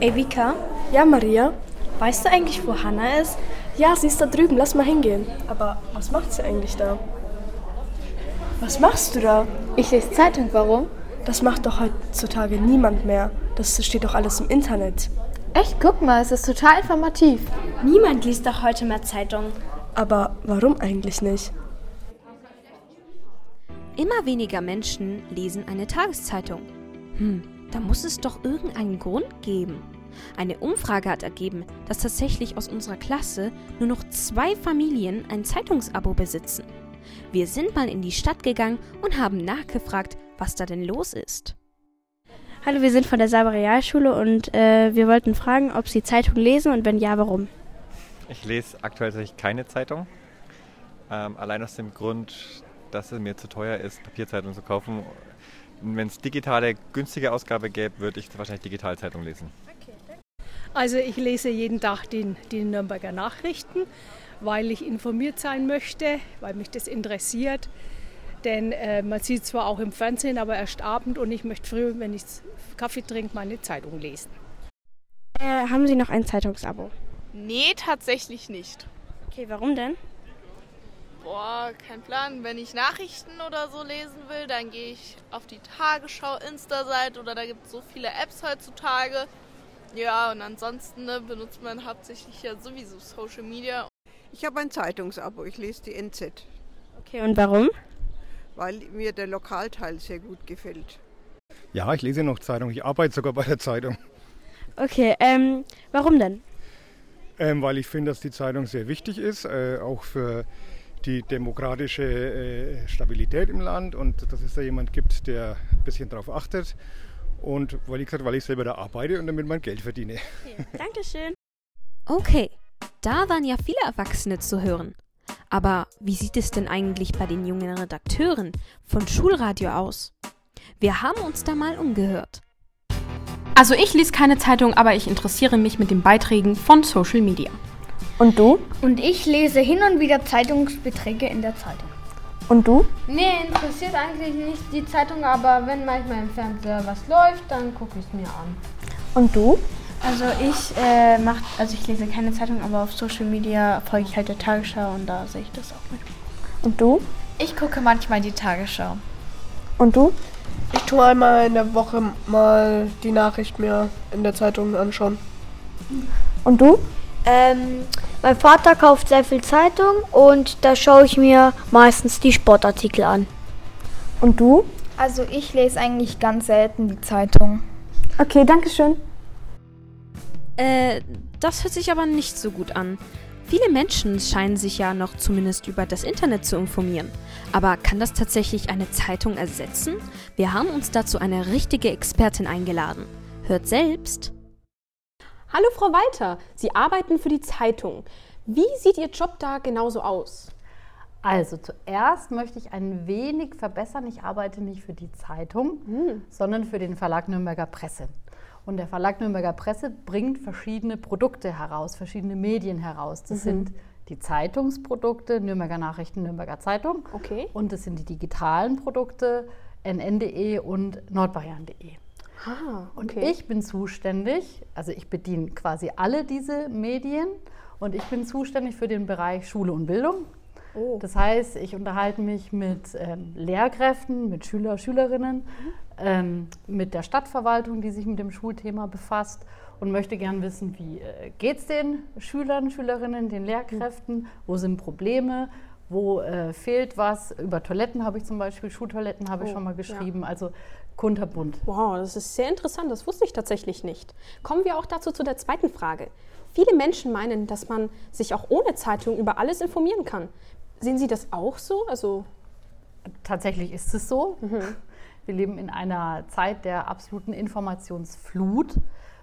Ey, Vika, Ja, Maria? weißt du eigentlich, wo Hannah ist? Ja, sie ist da drüben, lass mal hingehen. Aber was macht sie eigentlich da? Was machst du da? Ich lese Zeitung, warum? Das macht doch heutzutage niemand mehr. Das steht doch alles im Internet. Echt, guck mal, es ist total informativ. Niemand liest doch heute mehr Zeitung. Aber warum eigentlich nicht? Immer weniger Menschen lesen eine Tageszeitung. Hm, da muss es doch irgendeinen Grund geben. Eine Umfrage hat ergeben, dass tatsächlich aus unserer Klasse nur noch zwei Familien ein Zeitungsabo besitzen. Wir sind mal in die Stadt gegangen und haben nachgefragt, was da denn los ist. Hallo, wir sind von der Saber Realschule und äh, wir wollten fragen, ob Sie Zeitung lesen und wenn ja, warum? Ich lese aktuell tatsächlich keine Zeitung. Ähm, allein aus dem Grund, dass es mir zu teuer ist, Papierzeitung zu kaufen. Wenn es digitale, günstige Ausgabe gäbe, würde ich wahrscheinlich Digitalzeitung lesen. Also ich lese jeden Tag den, die Nürnberger Nachrichten, weil ich informiert sein möchte, weil mich das interessiert. Denn äh, man sieht zwar auch im Fernsehen, aber erst Abend und ich möchte früh, wenn ich Kaffee trinke, meine Zeitung lesen. Äh, haben Sie noch ein Zeitungsabo? Nee, tatsächlich nicht. Okay, warum denn? Boah, kein Plan. Wenn ich Nachrichten oder so lesen will, dann gehe ich auf die Tagesschau Insta-Seite oder da gibt es so viele Apps heutzutage. Ja, und ansonsten ne, benutzt man hauptsächlich ja sowieso Social Media. Ich habe ein Zeitungsabo, ich lese die NZ, Okay, und warum? weil mir der Lokalteil sehr gut gefällt. Ja, ich lese noch Zeitung. Ich arbeite sogar bei der Zeitung. Okay, ähm, warum denn? Ähm, weil ich finde, dass die Zeitung sehr wichtig ist, äh, auch für die demokratische äh, Stabilität im Land und dass es da jemand gibt, der ein bisschen darauf achtet. Und weil ich gesagt, weil ich selber da arbeite und damit mein Geld verdiene. Dankeschön. Okay, da waren ja viele Erwachsene zu hören. Aber wie sieht es denn eigentlich bei den jungen Redakteuren von Schulradio aus? Wir haben uns da mal umgehört. Also ich lese keine Zeitung, aber ich interessiere mich mit den Beiträgen von Social Media. Und du? Und ich lese hin und wieder Zeitungsbeträge in der Zeitung. Und du? Nee, interessiert eigentlich nicht die Zeitung, aber wenn manchmal im Fernseher was läuft, dann gucke ich es mir an. Und du? Also ich äh, mach, also ich lese keine Zeitung, aber auf Social Media folge ich halt der Tagesschau und da sehe ich das auch mit. Und du? Ich gucke manchmal die Tagesschau. Und du? Ich tue einmal in der Woche mal die Nachricht mir in der Zeitung anschauen. Und du? Ähm, mein Vater kauft sehr viel Zeitung und da schaue ich mir meistens die Sportartikel an. Und du? Also ich lese eigentlich ganz selten die Zeitung. Okay, danke schön. Äh, das hört sich aber nicht so gut an. Viele Menschen scheinen sich ja noch zumindest über das Internet zu informieren. Aber kann das tatsächlich eine Zeitung ersetzen? Wir haben uns dazu eine richtige Expertin eingeladen. Hört selbst. Hallo Frau Walter, Sie arbeiten für die Zeitung. Wie sieht Ihr Job da genauso aus? Also zuerst möchte ich ein wenig verbessern. Ich arbeite nicht für die Zeitung, sondern für den Verlag Nürnberger Presse. Und der Verlag Nürnberger Presse bringt verschiedene Produkte heraus, verschiedene Medien heraus. Das Mhm. sind die Zeitungsprodukte, Nürnberger Nachrichten, Nürnberger Zeitung. Okay. Und das sind die digitalen Produkte, nn.de und nordbayern.de. Ah, Und ich bin zuständig, also ich bediene quasi alle diese Medien und ich bin zuständig für den Bereich Schule und Bildung. Oh. Das heißt, ich unterhalte mich mit ähm, Lehrkräften, mit Schüler, Schülerinnen, ähm, mit der Stadtverwaltung, die sich mit dem Schulthema befasst und möchte gern wissen, wie äh, geht es den Schülern, Schülerinnen, den Lehrkräften, wo sind Probleme, wo äh, fehlt was. Über Toiletten habe ich zum Beispiel, Schultoiletten habe ich Oh, schon mal ja. geschrieben, also kunterbunt. Wow, das ist sehr interessant, das wusste ich tatsächlich nicht. Kommen wir auch dazu zu der zweiten Frage. Viele Menschen meinen, dass man sich auch ohne Zeitung über alles informieren kann. Sehen Sie das auch so? Also Tatsächlich ist es so. Wir leben in einer Zeit der absoluten Informationsflut.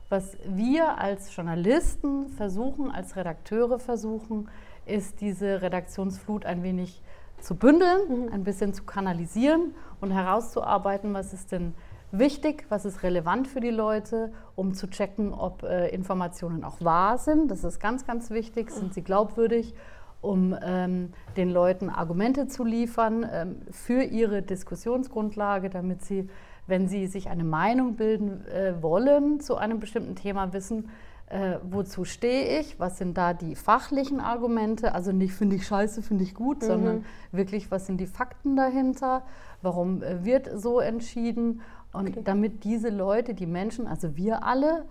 Was wir als Journalisten versuchen, als Redakteure versuchen, ist diese Redaktionsflut ein wenig zu bündeln, ein bisschen zu kanalisieren und herauszuarbeiten, was ist denn wichtig, was ist relevant für die Leute, um zu checken, ob äh, Informationen auch wahr sind. Das ist ganz, ganz wichtig. Sind sie glaubwürdig? um ähm, den Leuten Argumente zu liefern ähm, für ihre Diskussionsgrundlage, damit sie, wenn sie sich eine Meinung bilden äh, wollen zu einem bestimmten Thema, wissen, äh, wozu stehe ich, was sind da die fachlichen Argumente, also nicht finde ich scheiße, finde ich gut, Mhm. sondern wirklich, was sind die Fakten dahinter, warum äh, wird so entschieden und damit diese Leute, die Menschen, also wir alle,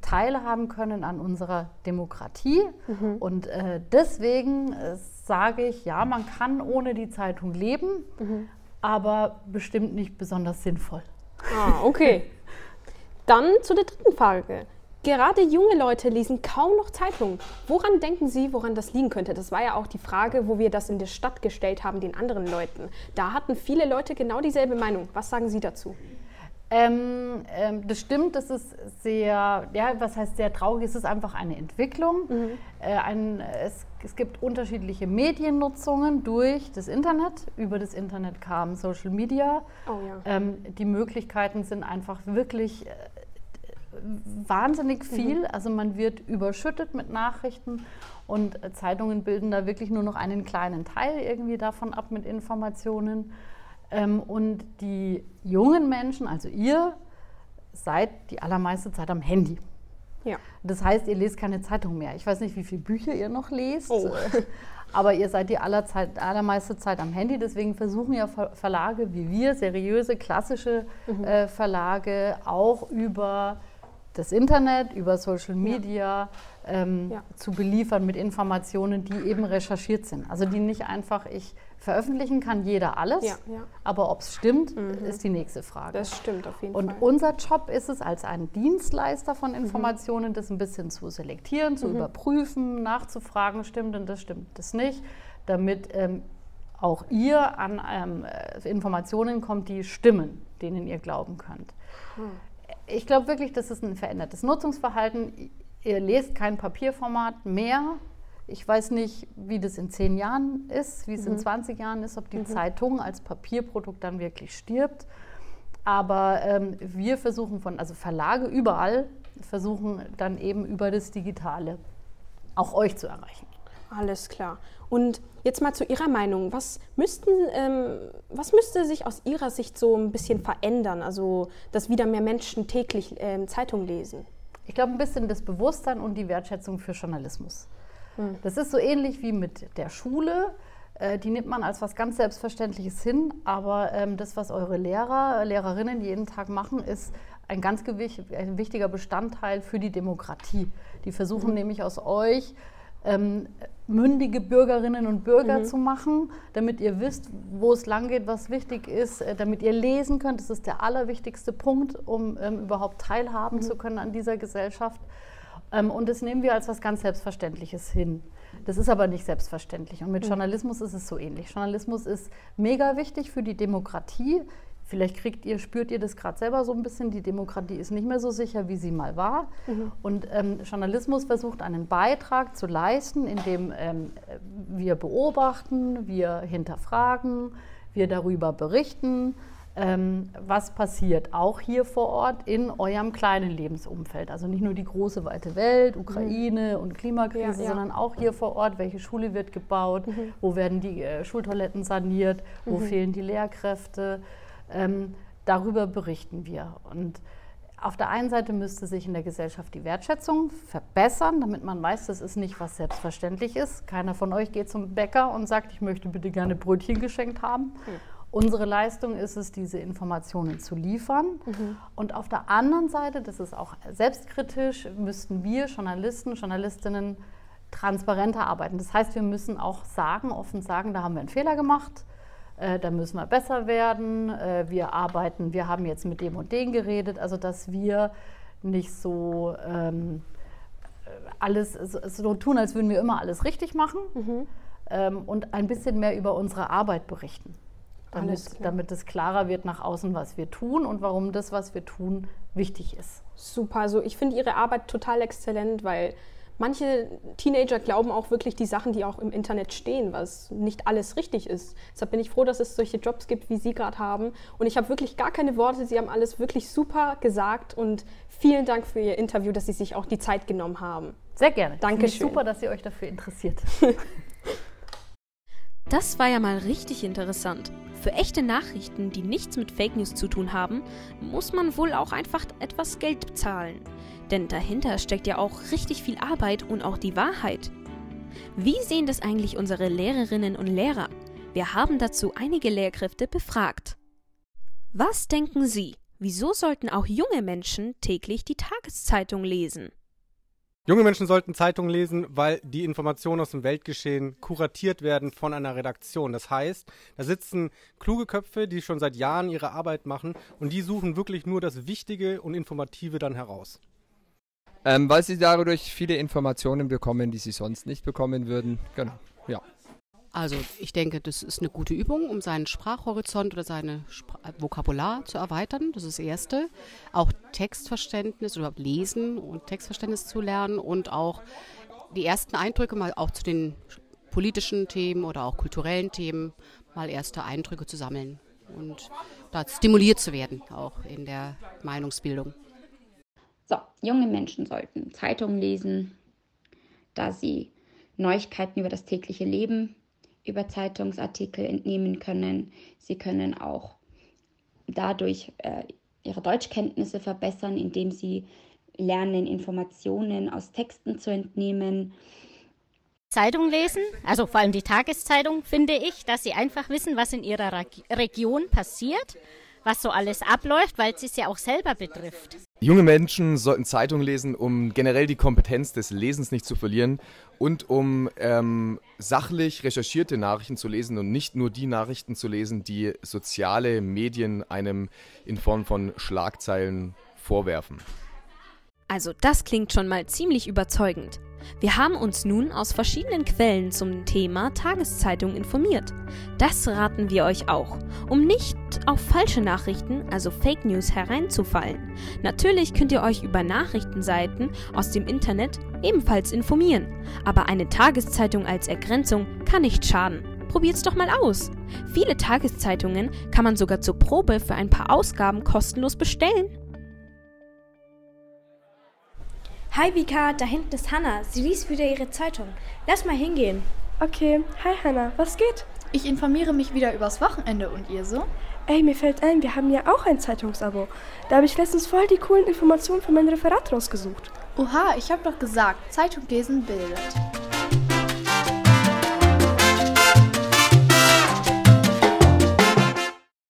teilhaben können an unserer Demokratie. Mhm. Und äh, deswegen äh, sage ich, ja, man kann ohne die Zeitung leben, Mhm. aber bestimmt nicht besonders sinnvoll. Ah, okay. Dann zu der dritten Frage. Gerade junge Leute lesen kaum noch Zeitungen. Woran denken Sie, woran das liegen könnte? Das war ja auch die Frage, wo wir das in der Stadt gestellt haben, den anderen Leuten. Da hatten viele Leute genau dieselbe Meinung. Was sagen Sie dazu? Ähm, ähm, das stimmt, das ist sehr, ja, was heißt sehr traurig, es ist einfach eine Entwicklung. Äh, ein, es, es gibt unterschiedliche Mediennutzungen durch das Internet. Über das Internet kam Social Media. Oh ja. Ähm, die Möglichkeiten sind einfach wirklich äh, wahnsinnig viel. Also man wird überschüttet mit Nachrichten und Zeitungen bilden da wirklich nur noch einen kleinen Teil irgendwie davon ab mit Informationen. Ähm, und die jungen Menschen, also ihr, seid die allermeiste Zeit am Handy. Ja. Das heißt, ihr lest keine Zeitung mehr. Ich weiß nicht, wie viele Bücher ihr noch lest, Oh. aber ihr seid die aller Zeit, allermeiste Zeit am Handy. Deswegen versuchen ja Ver- Verlage wie wir, seriöse, klassische Mhm. äh, Verlage, auch über das Internet, über Social Media ähm, zu beliefern mit Informationen, die eben recherchiert sind. Also die nicht einfach, ich veröffentlichen kann jeder alles, Ja, ja. aber ob es stimmt, ist die nächste Frage. Das stimmt auf jeden Und Fall. unser Job ist es, als ein Dienstleister von Informationen, das ein bisschen zu selektieren, zu Mhm. überprüfen, nachzufragen, stimmt denn das, stimmt das nicht, damit ähm, auch ihr an ähm, äh, Informationen kommt, die stimmen, denen ihr glauben könnt. Ich glaube wirklich, das ist ein verändertes Nutzungsverhalten. Ihr lest kein Papierformat mehr. Ich weiß nicht, wie das in zehn Jahren ist, wie es in Mhm. 20 Jahren ist, ob die Mhm. Zeitung als Papierprodukt dann wirklich stirbt. Aber ähm, wir versuchen von, also Verlage überall, versuchen dann eben über das Digitale auch euch zu erreichen. Alles klar. Und jetzt mal zu Ihrer Meinung. Was, müssten, ähm, was müsste sich aus Ihrer Sicht so ein bisschen verändern? Also, dass wieder mehr Menschen täglich ähm, Zeitung lesen? Ich glaube, ein bisschen das Bewusstsein und die Wertschätzung für Journalismus. Hm. Das ist so ähnlich wie mit der Schule. Äh, Die nimmt man als was ganz Selbstverständliches hin, aber ähm, das, was eure Lehrer, Lehrerinnen jeden Tag machen, ist ein ganz gewicht, ein wichtiger Bestandteil für die Demokratie. Die versuchen Mhm. nämlich aus euch ähm, mündige Bürgerinnen und Bürger Mhm. zu machen, damit ihr wisst, wo es lang geht, was wichtig ist, äh, damit ihr lesen könnt. Das ist der allerwichtigste Punkt, um ähm, überhaupt teilhaben Mhm. zu können an dieser Gesellschaft. Ähm, und das nehmen wir als was ganz Selbstverständliches hin. Das ist aber nicht selbstverständlich. Und mit Mhm. Journalismus ist es so ähnlich. Journalismus ist mega wichtig für die Demokratie. Vielleicht kriegt ihr, spürt ihr das gerade selber so ein bisschen, die Demokratie ist nicht mehr so sicher, wie sie mal war. Mhm. Und ähm, Journalismus versucht einen Beitrag zu leisten, indem ähm, wir beobachten, wir hinterfragen, wir darüber berichten, ähm, was passiert, auch hier vor Ort in eurem kleinen Lebensumfeld. Also nicht nur die große weite Welt, Ukraine und Klimakrise, Ja, ja. sondern auch hier vor Ort, welche Schule wird gebaut, Mhm. wo werden die äh, Schultoiletten saniert, wo Mhm. fehlen die Lehrkräfte. Ähm, darüber berichten wir. Und auf der einen Seite müsste sich in der Gesellschaft die Wertschätzung verbessern, damit man weiß, das ist nicht was selbstverständlich ist. Keiner von euch geht zum Bäcker und sagt, ich möchte bitte gerne Brötchen geschenkt haben. Unsere Leistung ist es, diese Informationen zu liefern. Und auf der anderen Seite, das ist auch selbstkritisch, müssten wir Journalisten, Journalistinnen transparenter arbeiten. Das heißt, wir müssen auch sagen, offen sagen, da haben wir einen Fehler gemacht, äh, da müssen wir besser werden, äh, wir arbeiten, wir haben jetzt mit dem und dem geredet, also dass wir nicht so ähm, alles so, tun, als würden wir immer alles richtig machen ähm, und ein bisschen mehr über unsere Arbeit berichten. Damit, damit es klarer wird nach außen, was wir tun und warum das, was wir tun, wichtig ist. Super, also ich finde Ihre Arbeit total exzellent, weil manche Teenager glauben auch wirklich die Sachen, die auch im Internet stehen, was nicht alles richtig ist. Deshalb bin ich froh, dass es solche Jobs gibt, wie Sie gerade haben. Und ich habe wirklich gar keine Worte. Sie haben alles wirklich super gesagt und vielen Dank für Ihr Interview, dass Sie sich auch die Zeit genommen haben. Sehr gerne. Finde ich Dankeschön. Super, dass ihr euch dafür interessiert. Das war ja mal richtig interessant. Für echte Nachrichten, die nichts mit Fake News zu tun haben, muss man wohl auch einfach etwas Geld bezahlen. Denn dahinter steckt ja auch richtig viel Arbeit und auch die Wahrheit. Wie sehen das eigentlich unsere Lehrerinnen und Lehrer? Wir haben dazu einige Lehrkräfte befragt. Was denken Sie? Wieso sollten auch junge Menschen täglich die Tageszeitung lesen? Junge Menschen sollten Zeitungen lesen, weil die Informationen aus dem Weltgeschehen kuratiert werden von einer Redaktion. Das heißt, da sitzen kluge Köpfe, die schon seit Jahren ihre Arbeit machen und die suchen wirklich nur das Wichtige und Informative dann heraus. Ähm, weil sie dadurch viele Informationen bekommen, die sie sonst nicht bekommen würden. Genau, ja. Also ich denke, das ist eine gute Übung, um seinen Sprachhorizont oder sein Vokabular zu erweitern. Das ist das Erste. Auch Textverständnis oder Lesen und Textverständnis zu lernen und auch die ersten Eindrücke mal auch zu den politischen Themen oder auch kulturellen Themen mal erste Eindrücke zu sammeln und da stimuliert zu werden, auch in der Meinungsbildung. So, junge Menschen sollten Zeitungen lesen, da sie Neuigkeiten über das tägliche Leben über Zeitungsartikel entnehmen können. Sie können auch dadurch äh, ihre Deutschkenntnisse verbessern, indem sie lernen, Informationen aus Texten zu entnehmen. Zeitung lesen, also vor allem die Tageszeitung, finde ich, dass sie einfach wissen, was in ihrer Region passiert was so alles abläuft, weil es sich ja auch selber betrifft. Junge Menschen sollten Zeitungen lesen, um generell die Kompetenz des Lesens nicht zu verlieren und um ähm, sachlich recherchierte Nachrichten zu lesen und nicht nur die Nachrichten zu lesen, die soziale Medien einem in Form von Schlagzeilen vorwerfen. Also das klingt schon mal ziemlich überzeugend. Wir haben uns nun aus verschiedenen Quellen zum Thema Tageszeitung informiert. Das raten wir euch auch, um nicht auf falsche Nachrichten, also Fake News, hereinzufallen. Natürlich könnt ihr euch über Nachrichtenseiten aus dem Internet ebenfalls informieren, aber eine Tageszeitung als Ergrenzung kann nicht schaden. Probiert's doch mal aus. Viele Tageszeitungen kann man sogar zur Probe für ein paar Ausgaben kostenlos bestellen. Hi Vika, da hinten ist Hannah. Sie liest wieder ihre Zeitung. Lass mal hingehen. Okay, hi Hannah, was geht? Ich informiere mich wieder übers Wochenende und ihr so? Ey, mir fällt ein, wir haben ja auch ein Zeitungsabo. Da habe ich letztens voll die coolen Informationen für mein Referat rausgesucht. Oha, ich habe doch gesagt, Zeitung lesen bildet.